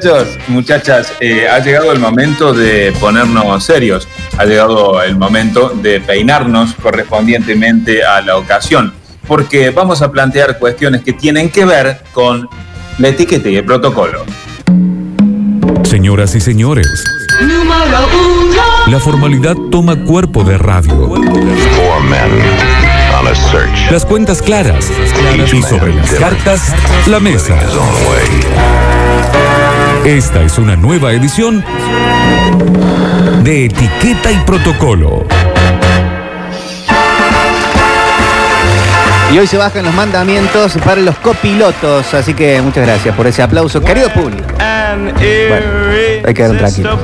Muchachos, muchachas, eh, ha llegado el momento de ponernos serios, ha llegado el momento de peinarnos correspondientemente a la ocasión, porque vamos a plantear cuestiones que tienen que ver con la etiqueta y el protocolo. Señoras y señores, la formalidad toma cuerpo de radio. Las cuentas claras y sobre las cartas, la mesa. Esta es una nueva edición de Etiqueta y Protocolo. Y hoy se bajan los mandamientos para los copilotos, así que muchas gracias por ese aplauso, querido público. Bueno, hay que quedar tranquilo.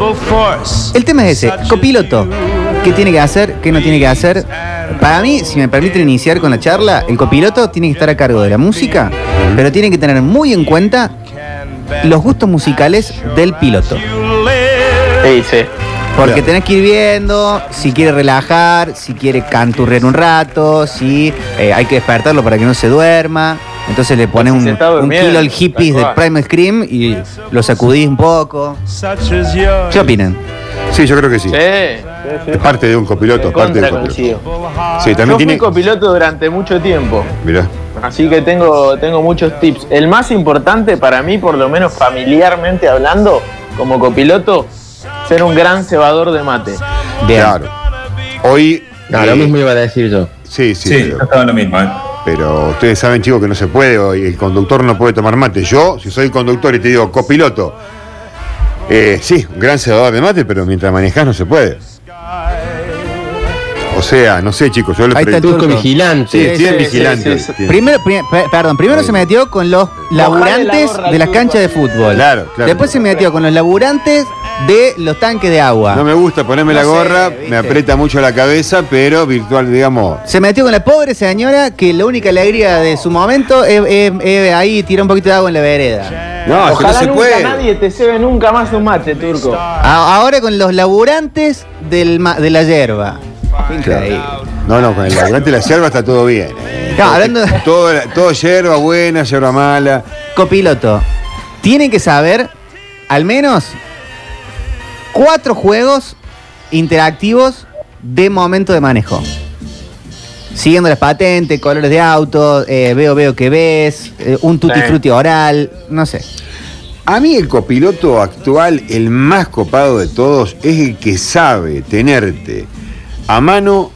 El tema es ese, copiloto, ¿qué tiene que hacer? ¿Qué no tiene que hacer? Para mí, si me permiten iniciar con la charla, el copiloto tiene que estar a cargo de la música, pero tiene que tener muy en cuenta los gustos musicales del piloto. Sí, sí. Porque tenés que ir viendo si quiere relajar, si quiere canturrear un rato, si eh, hay que despertarlo para que no se duerma. Entonces le pones un, kilo al hippies de. Prime Scream y lo sacudís un poco. ¿Qué opinan? Sí, yo creo que sí. Sí. Es parte de un copiloto, es parte de un copiloto. Sí, Yo también fui tiene. copiloto durante mucho tiempo, Mirá. Así que tengo, tengo muchos tips. El más importante para mí, por lo menos familiarmente hablando, como copiloto, ser un gran cebador de mate. Bien. Claro. Hoy. No, eh, lo mismo iba a decir yo. Sí, sí. Sí, pero, yo estaba en lo mismo. ¿eh? pero ustedes saben, chicos, que no se puede. Hoy el conductor no puede tomar mate. Yo, si soy conductor y te digo copiloto, eh, sí, un gran cebador de mate, pero mientras manejás no se puede. O sea, no sé, chicos, yo le Ahí está el. Turco vigilante. Sí, Sí, sí, vigilantes. sí, sí. tienen- Primero, pri- pe- perdón, primero Sí. se metió con los laburantes gorra al de las turco canchas de fútbol. Claro, claro. Después se metió con los laburantes de los tanques de agua. No me gusta ponerme No la sé, gorra, ¿viste? me aprieta mucho la cabeza, pero virtual, digamos. Se metió con la pobre señora que la única alegría de su momento es, es- es ahí tirar un poquito de agua en la vereda. No, que no Ojalá se nunca puede. nadie te cebe nunca más un mate, turco. A- ahora con los laburantes del ma- de la hierba. Increíble. No, no, con el laburante de la yerba está todo bien. eh. No, hablando de- Todo, todo yerba buena, yerba mala. Copiloto, tienen que saber al menos cuatro juegos interactivos de momento de manejo. Siguiendo las patentes, colores de auto, eh, veo, veo que ves, eh, un tutti Sí. frutti oral, no sé. A mí el copiloto actual, el más copado de todos, es el que sabe tenerte a mano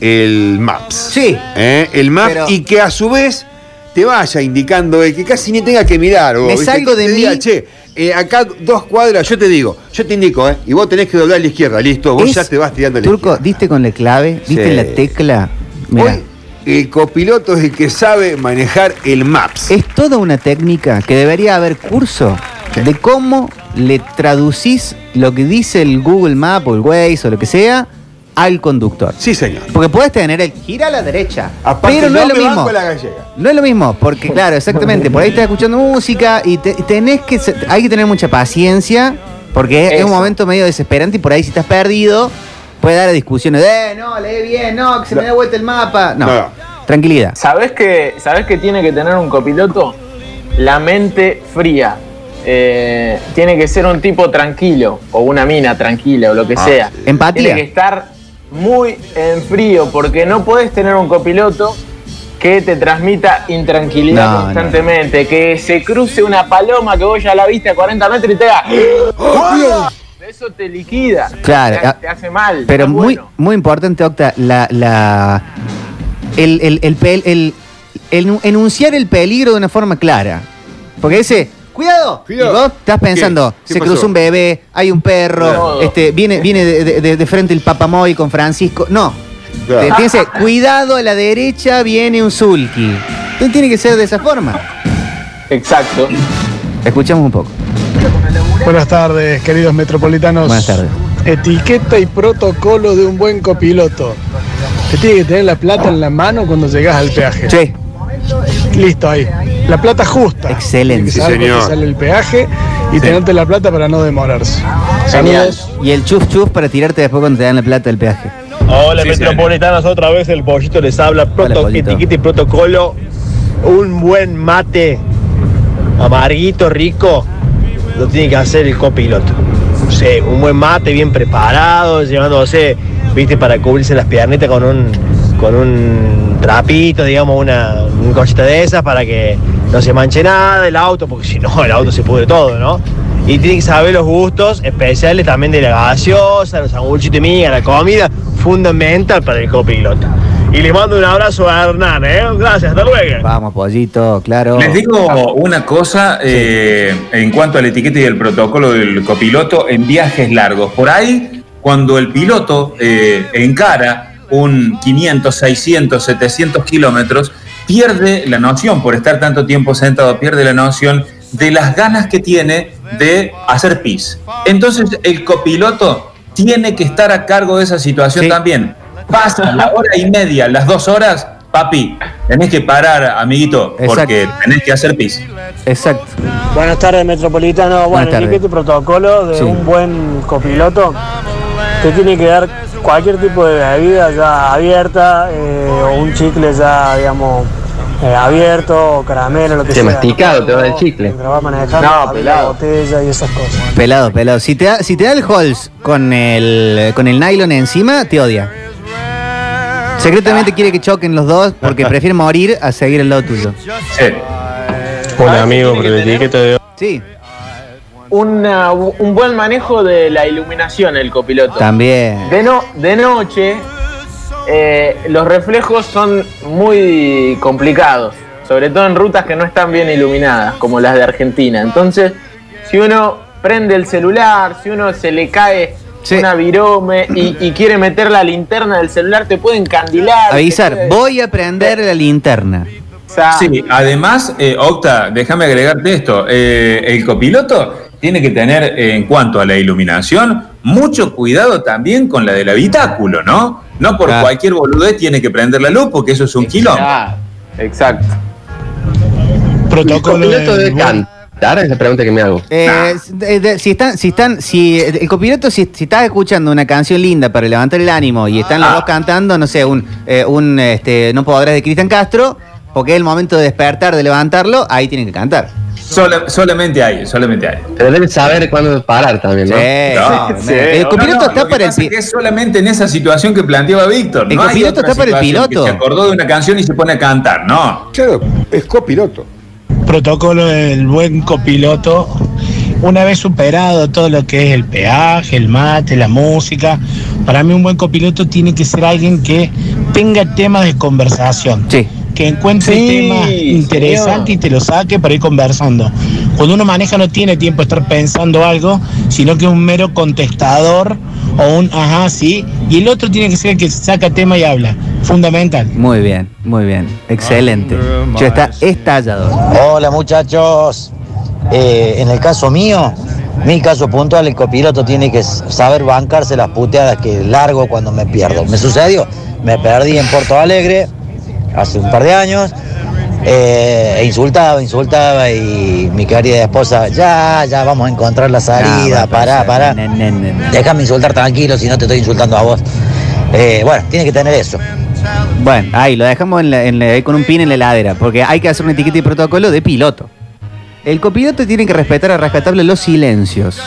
el Maps. Sí. ¿Eh? El Maps Pero- y que a su vez te vaya indicando, eh, que casi ni tenga que mirar. vos, Me ¿viste? salgo de te diga, mí. che, eh, acá dos cuadras, yo te digo, yo te indico, ¿eh? Y vos tenés que doblar a la izquierda, listo, vos Es- ya te vas tirando a la Turco, izquierda. diste con la clave, diste Sí. la tecla. Mirá, Hoy, el copiloto es el que sabe manejar el Maps. es toda una técnica que debería haber curso de cómo le traducís lo que dice el Google Map o el Waze o lo que sea al conductor. Sí, señor. Porque puedes tener el gira a la derecha, Aparte, pero no yo es lo me mismo. banco la gallega. No es lo mismo, porque claro, exactamente, por ahí estás escuchando música y te- tenés que hay que tener mucha paciencia porque es, es un momento medio desesperante y por ahí si estás perdido puede dar discusiones de, eh, no, lee bien, no, que se me da vuelta el mapa. No, No, no. tranquilidad. ¿Sabés que, ¿Sabés que tiene que tener un copiloto? La mente fría. Eh, tiene que ser un tipo tranquilo, o una mina tranquila, o lo que Ah, sea. Empatía. Tiene que estar muy en frío, porque no podés tener un copiloto que te transmita intranquilidad No, no, constantemente, que se cruce una paloma que vos ya la viste a 40 metros y te haga. Eso te liquida. Claro, te, ah, te hace mal. Pero muy, bueno. muy importante, Octa, la, la, el, el, el- el enunciar el peligro de una forma clara. Porque ese, cuidado, Cuidado. y vos estás pensando, ¿Qué se pasó? cruzó un bebé, hay un perro, No. este, viene, viene de, de- de frente el papamoy con Francisco. No. Claro. Piense, cuidado a la derecha viene un sulky. Entonces tiene que ser de esa forma. Exacto. Escuchamos un poco. Buenas tardes, queridos metropolitanos. Buenas tardes. Etiqueta y protocolo de un buen copiloto. Te tiene que tener la plata en la mano cuando llegas al peaje. Sí, Listo ahí. La plata justa. Excelente. Sí, saber cuánto señor. sale el peaje y tenerte la plata para no demorarse. Genial. Saludos. y el chuf chuf para tirarte después cuando te dan la plata del peaje. Hola Sí, metropolitanos, otra vez el pollito les habla, proto- pollito. etiqueta y protocolo, un buen mate, amarguito, rico, lo tiene que hacer el copiloto. Sea, un buen mate bien preparado, llevándose, viste, para cubrirse las piernitas con un, con un trapito, digamos, una, un cosita de esas para que no se manche nada el auto, porque si no, el auto se pudre todo, ¿no? Y tiene que saber los gustos especiales también de la gaseosa, los sanguchitos de miga, la comida, fundamental para el copiloto. Y les mando un abrazo a Hernán, ¿eh? Gracias, hasta luego. Vamos, pollito, claro. Les digo una cosa eh, en cuanto al etiqueta y el protocolo del copiloto en viajes largos. Por ahí, cuando el piloto eh, encara un 500, 600, 700 kilómetros, pierde la noción, por estar tanto tiempo sentado, pierde la noción de las ganas que tiene de hacer pis. Entonces, el copiloto tiene que estar a cargo de esa situación Sí. también. Pasa la hora y media, las dos horas, papi, tenés que parar, amiguito, porque Exacto. tenés que hacer pis. Exacto. Buenas tardes, Metropolitano. Buenas Bueno, tardes. y protocolo de Sí. un buen copiloto. Te tiene que dar cualquier tipo de bebida ya abierta eh, o un chicle ya, digamos, eh, abierto o caramelo, lo que sea. masticado, te va el chicle. Mientras va manejando, No, pelado. la botella y esas cosas. Pelado, pelado. Si te da, si te da el Halls con el, con el nylon encima, te odia. Secretamente quiere que choquen los dos porque prefiere morir a seguir al lado tuyo. Sí. Hola, amigo, pero etiqueta de Sí, Una- un buen manejo de la iluminación, el copiloto. también. De, no, de noche, eh, los reflejos son muy complicados, sobre todo en rutas que no están bien iluminadas, como las de Argentina. Entonces, si uno prende el celular, si uno se le cae Sí. una virome y, y quiere meter la linterna del celular, te puede encandilar. te Avisar, puede- voy a prender la linterna. Sí, además, eh, Octa, déjame agregarte esto. eh, el copiloto tiene que tener, eh, en cuanto a la iluminación, mucho cuidado también con la del habitáculo, ¿no? No por Claro. cualquier boludez tiene que prender la luz porque eso es un quilombo. Ah, exacto. ¿El protocolo debe buen- cantar? Es la pregunta que me hago. Eh, de- de- si están, si están, si el copiloto, si, si estás escuchando una canción linda para levantar el ánimo y están los Ah. dos cantando, no sé, un, eh, un este, no podrás de Cristian Castro, porque es el momento de despertar, de levantarlo, ahí tienen que cantar. Sola- solamente hay, solamente hay. Pero debe saber cuándo parar también, ¿no? Sí, No, sí, el copiloto No, no, está para el pasa es pi- que es solamente en esa situación que planteaba Víctor. El copiloto está para el piloto. Que se acordó de una canción y se pone a cantar, no. Claro, es copiloto. protocolo del buen copiloto. Una vez superado todo lo que es el peaje, el mate, la música, para mí un buen copiloto tiene que ser alguien que tenga temas de conversación. Sí. Que encuentre Sí, temas interesantes y te lo saque para ir conversando. Cuando uno maneja no tiene tiempo de estar pensando algo, sino que es un mero contestador o un ajá, sí. Y el otro tiene que ser el que saca tema y habla. Fundamental. Muy bien, muy bien. Excelente. Yo está estallador. Hola muchachos. Eh, en el caso mío, mi caso puntual, el copiloto tiene que saber bancarse las puteadas que largo cuando me pierdo. Me sucedió, me perdí en Porto Alegre hace un par de años. eh, e insultaba, insultaba y mi querida esposa, ya, ya vamos a encontrar la salida, pará, pará. Déjame insultar tranquilo si no te estoy insultando a vos. Eh, bueno, tiene que tener eso. Bueno, ahí lo dejamos en la- en la- ahí con un pin en la heladera, porque hay que hacer una etiqueta y protocolo de piloto. El copiloto tiene que respetar a rescatable los silencios.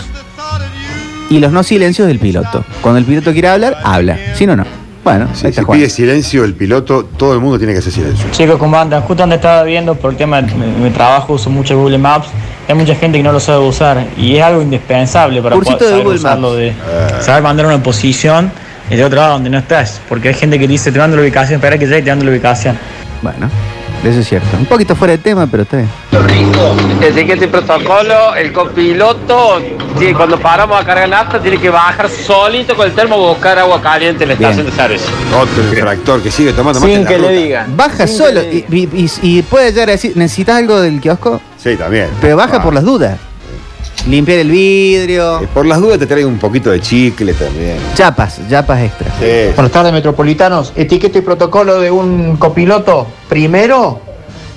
Y los no silencios del piloto. Cuando el piloto quiere hablar, habla. Si no, no. Bueno, Sí, ahí está si Juan. pide silencio el piloto, todo el mundo tiene que hacer silencio. Chicos, ¿cómo andan? Justo donde estaba viendo, por el tema de mi, mi trabajo, uso mucho Google Maps. Hay mucha gente que no lo sabe usar y es algo indispensable para Cursito poder de saber Google usarlo, Maps. de saber mandar una posición y de otro lado donde no estás. Porque hay gente que dice, te mando la ubicación, espera que llegue y te mando la ubicación. Bueno, eso es cierto. Un poquito fuera de tema, pero está bien. Etiqueta y protocolo, el copiloto, sí, cuando paramos a cargar nafta, tiene que bajar solito con el termo a buscar agua caliente en la Bien. estación de servicio. Otro infractor que sigue tomando mate Sin en la que le ruta. digan. Baja Sin solo le y, y- y- y puede llegar a decir, ¿necesitas algo del kiosco? Sí, también. Pero baja Ah. por las dudas. Limpiar el vidrio. Eh, Por las dudas te traigo un poquito de chicle también. Chapas, chapas extra. Sí. Buenas tardes, metropolitanos. Etiqueta y protocolo de un copiloto. Primero,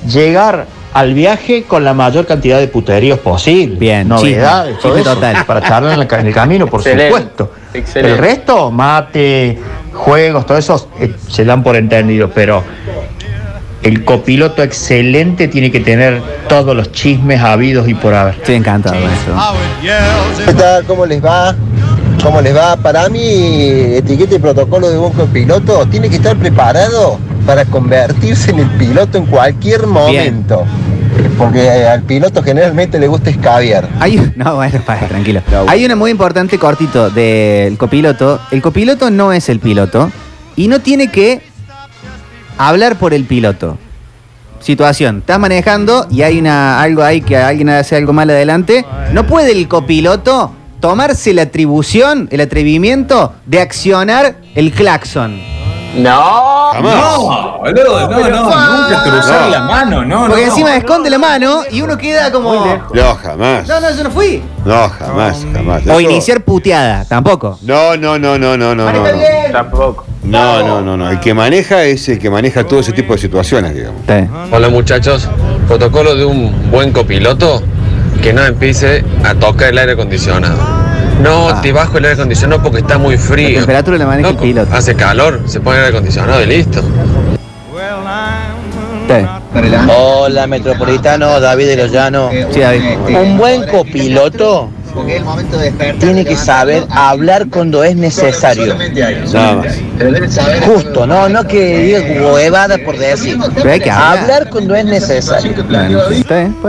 llegar al viaje con la mayor cantidad de puteríos posible. Bien, novedades, chisme, todo chisme eso, total. Para charlar en, el ca- en el camino, por Excelente, supuesto. excelente. El resto, mate, juegos, todo eso, eh, se dan por entendido, pero el copiloto excelente tiene que tener todos los chismes habidos y por haber. Estoy encantado con eso. ¿Qué tal? ¿Cómo les va? ¿Cómo les va? Para mí, etiqueta y protocolo de un copiloto tiene que estar preparado para convertirse en el piloto en cualquier momento. Porque eh, al piloto generalmente le gusta escabiar. Hay, no, bueno, para, tranquilo. Hay una muy importante cortito del copiloto. El copiloto no es el piloto y no tiene que hablar por el piloto. Situación, estás manejando y hay una algo ahí que alguien hace algo mal adelante. No puede el copiloto tomarse la atribución, el atrevimiento de accionar el claxon. No, No, boludo, no, no, nunca cruzar la mano, no, Porque no. encima esconde la mano y uno queda como. No, jamás. No, no, yo no fui. No, jamás, jamás. O iniciar puteada, tampoco. No, no, no, no, no, no. No, no. tampoco. no, no, no, no. El que maneja es el que maneja todo ese tipo de situaciones, digamos. Hola muchachos, protocolo de un buen copiloto que no empiece a tocar el aire acondicionado. No, Ah. te bajo el aire acondicionado porque está muy La frío. temperatura la maneja el Loco, piloto. Hace calor, se pone el aire acondicionado y listo. Hola, Metropolitano, David de los Llanos. Sí, David. Un buen copiloto tiene que saber hablar cuando es necesario. Nada. Justo, no, no que diga huevada por decir. Pero hay que hablar. Hablar cuando es necesario.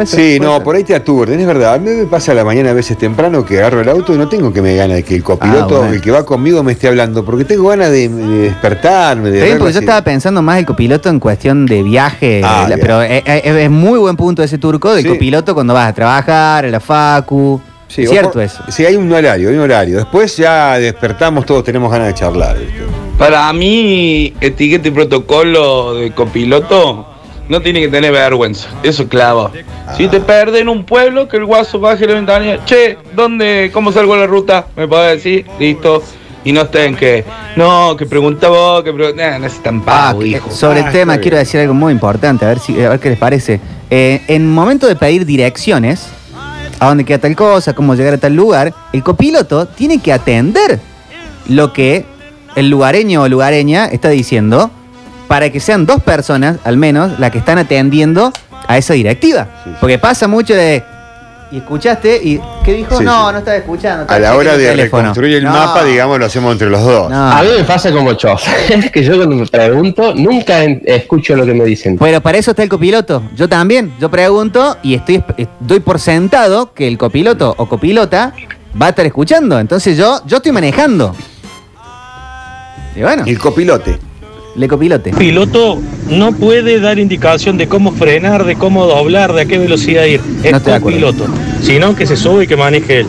Sí, no, ser. por ahí te aturden, es verdad. A mí me pasa a la mañana a veces temprano que agarro el auto y no tengo que me gana de que el copiloto, Ah, bueno. el que va conmigo, me esté hablando, porque tengo ganas de, de despertarme, de porque yo estaba pensando más el copiloto en cuestión de viaje, Ah, la- pero es, es- es muy buen punto ese turco del Sí. copiloto cuando vas a trabajar, a la facu. Sí, cierto eso. Sí, hay un horario, hay un horario. Después ya despertamos, todos tenemos ganas de charlar. ¿viste? Para mí, etiqueta y protocolo de copiloto no tiene que tener vergüenza. Eso es clavo. Si te perdes en un pueblo, que el guaso baje la ventanilla. Che, ¿dónde, cómo salgo a la ruta? ¿Me podés decir? Listo. Y no estén que, no, que pregunta vos, que pregunta. no es tan Ah, pago, que- hijo. sobre Ah, el tema quiero decir algo muy importante, a ver, si, a ver qué les parece. Eh, en momento de pedir direcciones, a dónde queda tal cosa, cómo llegar a tal lugar, el copiloto tiene que atender lo que el lugareño o lugareña está diciendo para que sean dos personas, al menos, las que están atendiendo a esa directiva. Porque pasa mucho de... Y escuchaste y... ¿Qué dijo? Sí, no, sí. no estaba escuchando. A la hora de el teléfono". reconstruir el No, mapa, digamos, lo hacemos entre los dos. no. A mí me pasa como chofer, que yo cuando me pregunto nunca escucho lo que me dicen. Pero para eso está el copiloto. Yo también. Yo pregunto y estoy eh, doy por sentado que el copiloto o copilota va a estar escuchando. Entonces yo, yo estoy manejando. Y bueno, El copilote. Le copilote. Piloto no puede dar indicación de cómo frenar, de cómo doblar, de a qué velocidad ir. Es No estoy de acuerdo. copiloto. Sino que se sube y que maneje él.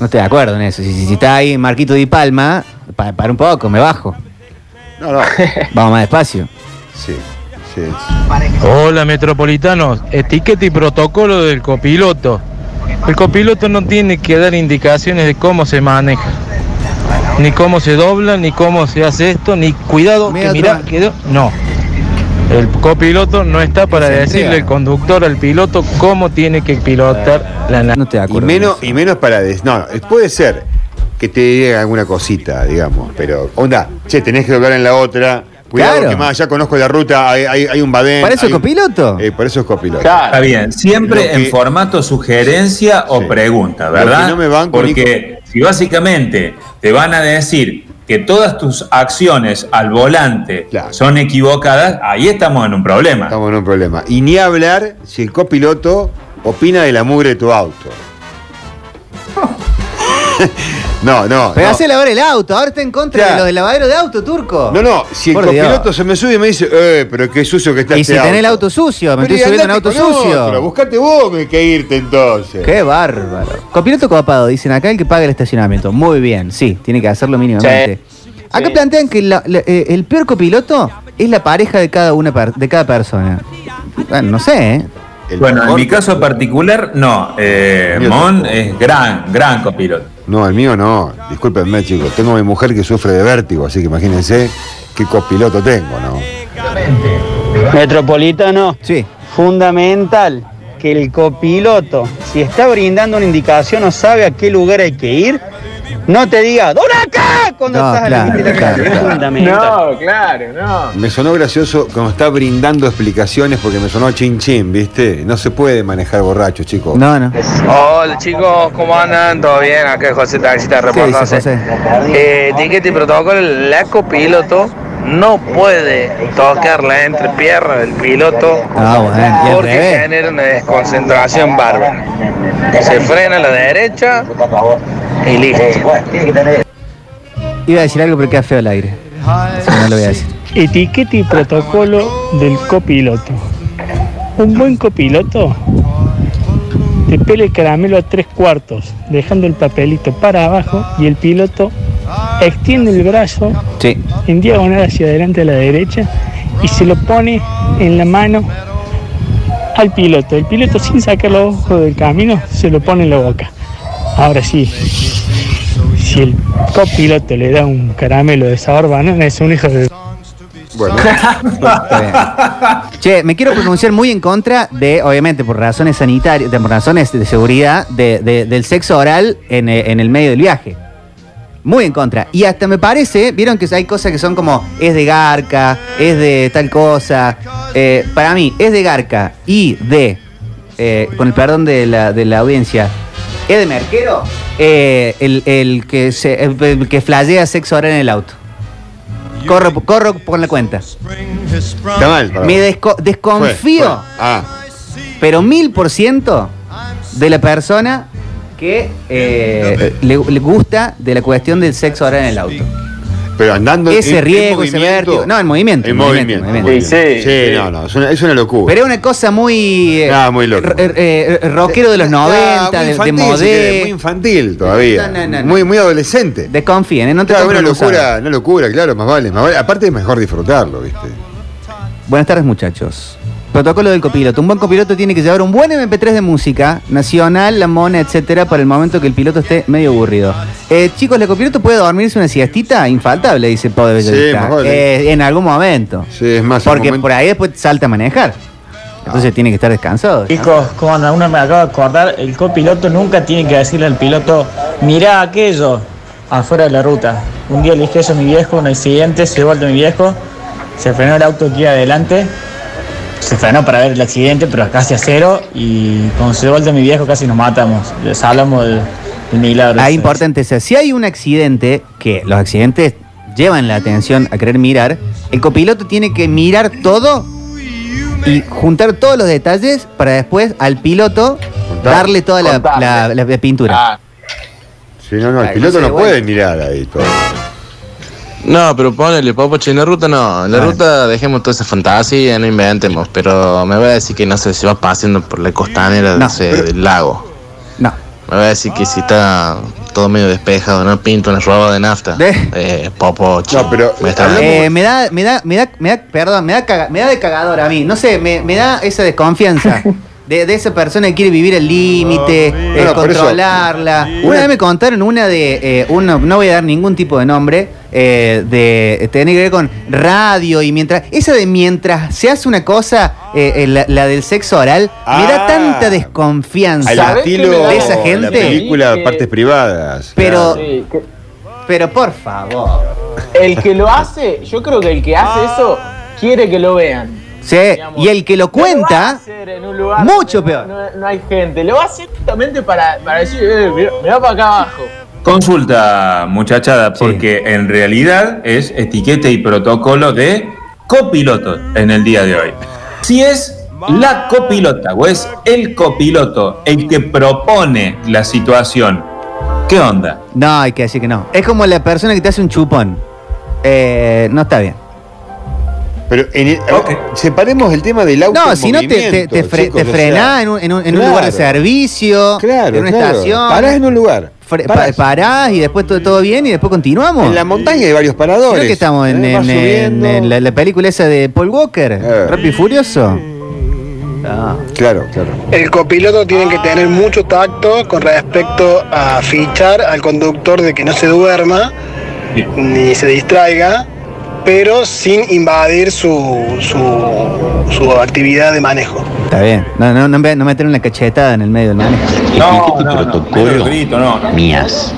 No estoy de acuerdo en eso. Si, si- si está ahí Marquito Di Palma, pa- para un poco, me bajo. No, no. Vamos más despacio. Sí, sí. Hola metropolitanos, etiqueta y protocolo del copiloto. El copiloto no tiene que dar indicaciones de cómo se maneja. Ni cómo se dobla, ni cómo se hace esto, ni cuidado, Mira que más. quedó. No. El copiloto no está para decirle entrega. al conductor, al piloto, cómo tiene que pilotar la nave. No de Y menos, y menos para... des- No, puede ser que te diga alguna cosita, digamos, pero onda, che, tenés que doblar en la otra. Cuidado Claro. que más, ya conozco la ruta, hay, hay, hay un badén. ¿Para eso hay es un- copiloto? Eh, por eso es copiloto. Está bien, siempre Lo que- en formato sugerencia o Sí. pregunta, Lo ¿verdad? que no me banco, Porque si básicamente te van a decir que todas tus acciones al volante Claro. son equivocadas, ahí estamos en un problema. Estamos en un problema. Y ni hablar si el copiloto opina de la mugre de tu auto. no, no. Pero no. hace lavar el auto. Ahora está en contra Ya. de los de lavadero de auto, turco. No, no, si el Dios. copiloto se me sube y me dice, eh, pero qué sucio que está Y este si tenés el auto. auto sucio, me Pero estoy subiendo en auto sucio. otro, buscate vos que, que irte entonces. Qué bárbaro. Copiloto copado, dicen acá el que paga el estacionamiento. Muy bien, sí, tiene que hacerlo mínimamente. Acá Sí. plantean que la- la- eh, el peor copiloto es la pareja de cada una per- de cada persona. Bueno, no sé, ¿eh? El Bueno, en mi caso particular, no. Eh, Mon tampoco. es gran, gran copiloto. No, el mío no. Discúlpenme, chicos. Tengo a mi mujer que sufre de vértigo, así que imagínense qué copiloto tengo, ¿no? Metropolitano, Sí. fundamental que el copiloto, si está brindando una indicación o sabe a qué lugar hay que ir, no te diga, ¡Dona acá! Cuando No, estás a la claro, de la claro, claro. No, claro, no. Me sonó gracioso cuando está brindando explicaciones porque me sonó chin chin, ¿viste? No se puede manejar borracho, chicos. No, no. Hola chicos, ¿cómo andan? ¿Todo bien? Acá es José Taxista ¿Qué dice reportándose. José? Eh, etiqueta y protocolo, el copiloto no puede tocar la entrepierna del piloto Ah, bueno. Porque genera una desconcentración bárbara. Se frena a la derecha y listo. Iba a decir algo, pero queda feo el aire. Así que no lo voy a decir. Etiqueta y protocolo del copiloto. Un buen copiloto te pela el caramelo a tres cuartos, dejando el papelito para abajo y el piloto extiende el brazo Sí. en diagonal hacia adelante a la derecha y se lo pone en la mano al piloto. El piloto sin sacar los ojos del camino se lo pone en la boca. Ahora sí, si el copiloto le da un caramelo de sabor banana es un hijo de... Bueno, Está bien. Che, me quiero pronunciar muy en contra de, obviamente, por razones sanitarias, de- por razones de seguridad, de- de- del sexo oral en, eh, en el medio del viaje. Muy en contra. Y hasta me parece, vieron que hay cosas que son como, es de garca, es de tal cosa. Eh, para mí, es de garca y de, eh, con el perdón de la, de la audiencia, es de merquero eh, el, el que se, el, el que flashea sexo oral en el auto. Corro, corro con la cuenta. está mal. para Me vos. desco- Fue, desconfío, fue. Ah, pero mil por ciento de la persona que eh, le, le gusta de la cuestión del sexo oral en el auto. Pero andando en- Ese en riesgo, ese vértigo. No, en movimiento. En en movimiento. movimiento, en movimiento. movimiento. Sí, Sí, sí. no, no, es una, es una locura. Pero es una cosa muy. eh, Ah, muy loco. eh, rockero de los 90, Ah, muy de, modé. muy infantil todavía. No, no, no, no. Muy, muy adolescente. Desconfíen, ¿eh? no te Claro, una locura, una locura, claro, más vale, más vale. Aparte es mejor disfrutarlo, ¿viste? Buenas tardes, muchachos. Protocolo del copiloto. Un buen copiloto tiene que llevar un buen MP3 de música nacional, la mona, etcétera, para el momento que el piloto esté medio aburrido. Eh, chicos, ¿el copiloto puede dormirse una siestita? Infaltable, dice Pau de Bellavista. más vale. Eh, en algún momento. Sí, es más. Porque por ahí después salta a manejar. Entonces tiene que estar descansado. Chicos, ¿cómo andan? Uno me acaba de acordar, el copiloto nunca tiene que decirle al piloto, mirá aquello, afuera de la ruta. Un día le dije eso a mi viejo, un accidente, se vuelto mi viejo, se frenó el auto aquí adelante, se frenó para ver el accidente, pero casi a cero, y cuando se vuelto mi viejo casi nos matamos. Les hablamos del, del milagro. Ah, ese. importante, o sea, si hay un accidente, que los accidentes llevan la atención a querer mirar, el copiloto tiene que mirar todo y juntar todos los detalles para después al piloto darle toda la, Contarle. la- la pintura. Ah, Sí, no, no, el piloto no puede mirar ahí todo. No, pero ponele, Popoche, en la ruta no. En la Ah. ruta dejemos toda esa fantasía, no inventemos. Pero me va a decir que no sé si va paseando por la costanera No. sé, del lago. No. Me va a decir que si está todo medio despejado, no pinta una roba de nafta. ¿De? Eh, Popoche. No, pero me está Eh, me da, me da, me da, me da, perdón, me da, caga- me da de cagador a mí. No sé, me, me da esa desconfianza. De, de esa persona que quiere vivir el límite, eh, por eso, controlarla. Una, vez me contaron una de, eh, uno, no voy a dar ningún tipo de nombre, eh, de tiene que ver con radio y mientras, esa de mientras se hace una cosa, eh, eh, la, la del sexo oral, me da Ah. tanta desconfianza Al ¿Sabés qué estilo de esa la gente? película Que- Partes Privadas. Pero- claro. sí, que- Pero por favor. el que lo hace, yo creo que el que hace eso quiere que lo vean. Sí, Digamos, y el que lo No va a cuenta, hacer en un lugar mucho peor. No, no hay gente. Lo va a hacer justamente para, para decir, eh, mira para acá abajo. Consulta, muchachada, Sí. porque en realidad es etiqueta y protocolo de copiloto en el día de hoy. Si es la copilota o es el copiloto el que propone la situación, ¿qué onda? No, hay que decir que no. Es como la persona que te hace un chupón. Eh, no está bien. Pero en el- Ok. separemos el tema del auto. No, si no te, te, movimiento, te, fre- te o sea, frenás en un, en un- en un lugar de servicio, Claro, en una claro. estación. Parás en un lugar. fre- Parás. pa- parás y después todo, todo bien y después continuamos. En la montaña hay varios Creo paradores. que estamos en, Eh, vas en- en- subiendo. en la, la película esa de Paul Walker, Eh. Rápido y Furioso. Ah. Claro, claro. El copiloto tiene que tener mucho tacto con respecto a fichar al conductor de que no se duerma ni se distraiga, pero sin invadir su, su, su actividad de manejo. Está bien. No, no, no, me- no meter una cachetada en el medio del manejo. No, no, no, no, no. mías.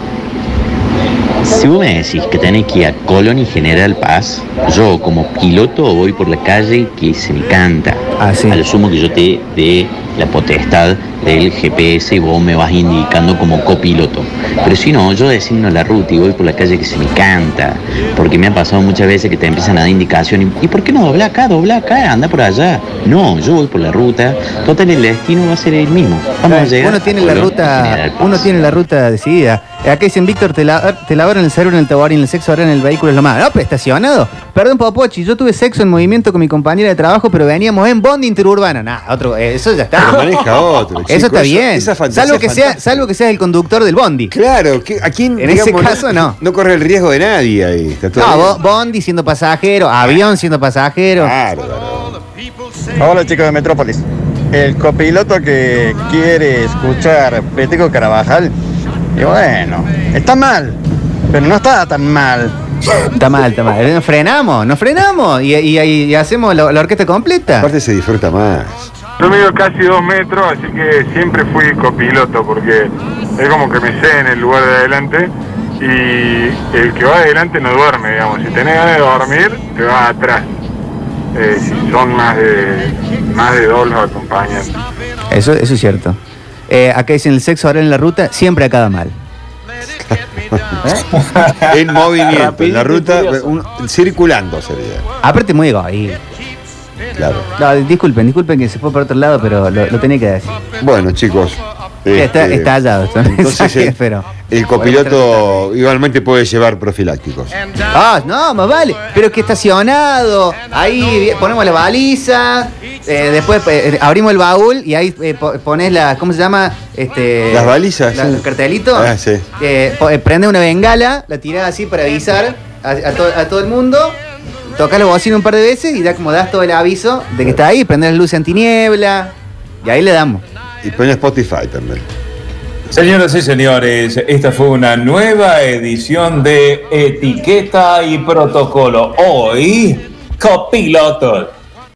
Si vos me decís que tenés que ir a Colón y General Paz, yo como piloto voy por la calle que se me canta. Ah, A lo sumo que yo te dé la potestad del GPS y vos me vas indicando como copiloto. Pero si no, yo designo la ruta y voy por la calle que se me canta. Porque me ha pasado muchas veces que te empiezan a dar indicación. ¿Y, ¿y por qué no dobla acá, dobla acá, anda por allá? No, yo voy por la ruta. Total, el destino va a ser el mismo. Vamos a llegar. Uno tiene a la ruta, uno tiene la ruta decidida. Acá dicen, Víctor, te, la, te lavaron el cerebro en el en el sexo ahora en el vehículo es lo más. No, pero estacionado. Perdón, Popochi, yo tuve sexo en movimiento con mi compañera de trabajo, pero veníamos en Bond interurbano. Nah, otro, eh, eso ya está. Maneja otro, chico, Eso está eso- bien. esa fantasía salvo que sea, salvo que sea el conductor del Bondi. Claro, que- ¿a quién? En digamos, ese caso no. No corre el riesgo de nadie ahí. Está todo No, bien. Bondi siendo pasajero, avión siendo pasajero. Hola chicos de Metrópolis. El copiloto que quiere escuchar Peteco Carabajal, y bueno, está mal, pero no está tan mal. Está mal, está mal. Nos frenamos, nos frenamos y, y- y- y hacemos la, la orquesta completa. Aparte se disfruta más. Yo mido casi dos metros, así que siempre fui copiloto porque es como que me sé en el lugar de adelante y el que va adelante no duerme, digamos. Si tenés ganas de dormir, te vas atrás. Eh, si son más de más de dos los acompañantes. Eso, eso es cierto. Eh, acá dicen el sexo ahora en la ruta, siempre acaba mal. En movimiento, en la ruta, un- circulando sería. Aparte muy egoísta. Claro. No, disculpen, disculpen que se fue por otro lado, pero lo, lo tenía que decir. Bueno, chicos. Está este, estallado esto. Entonces, el, pero. el copiloto igualmente puede llevar profilácticos. Ah, no, más vale. Pero es que estacionado. Ahí ponemos la baliza. Eh, después eh, abrimos el baúl y ahí eh, po- pones la. ¿Cómo se llama? Este, Las balizas, la- sí. El cartelito. Ah, sí. Eh, eh, prende una bengala, la tirás así para avisar a, a to- a todo el mundo. Tocas la bocina un par de veces y da como das todo el aviso de que está ahí, prender las luces antiniebla. Y ahí le damos. Y pone Spotify también. Señoras y señores, esta fue una nueva edición de Etiqueta y Protocolo. Hoy, copilotos.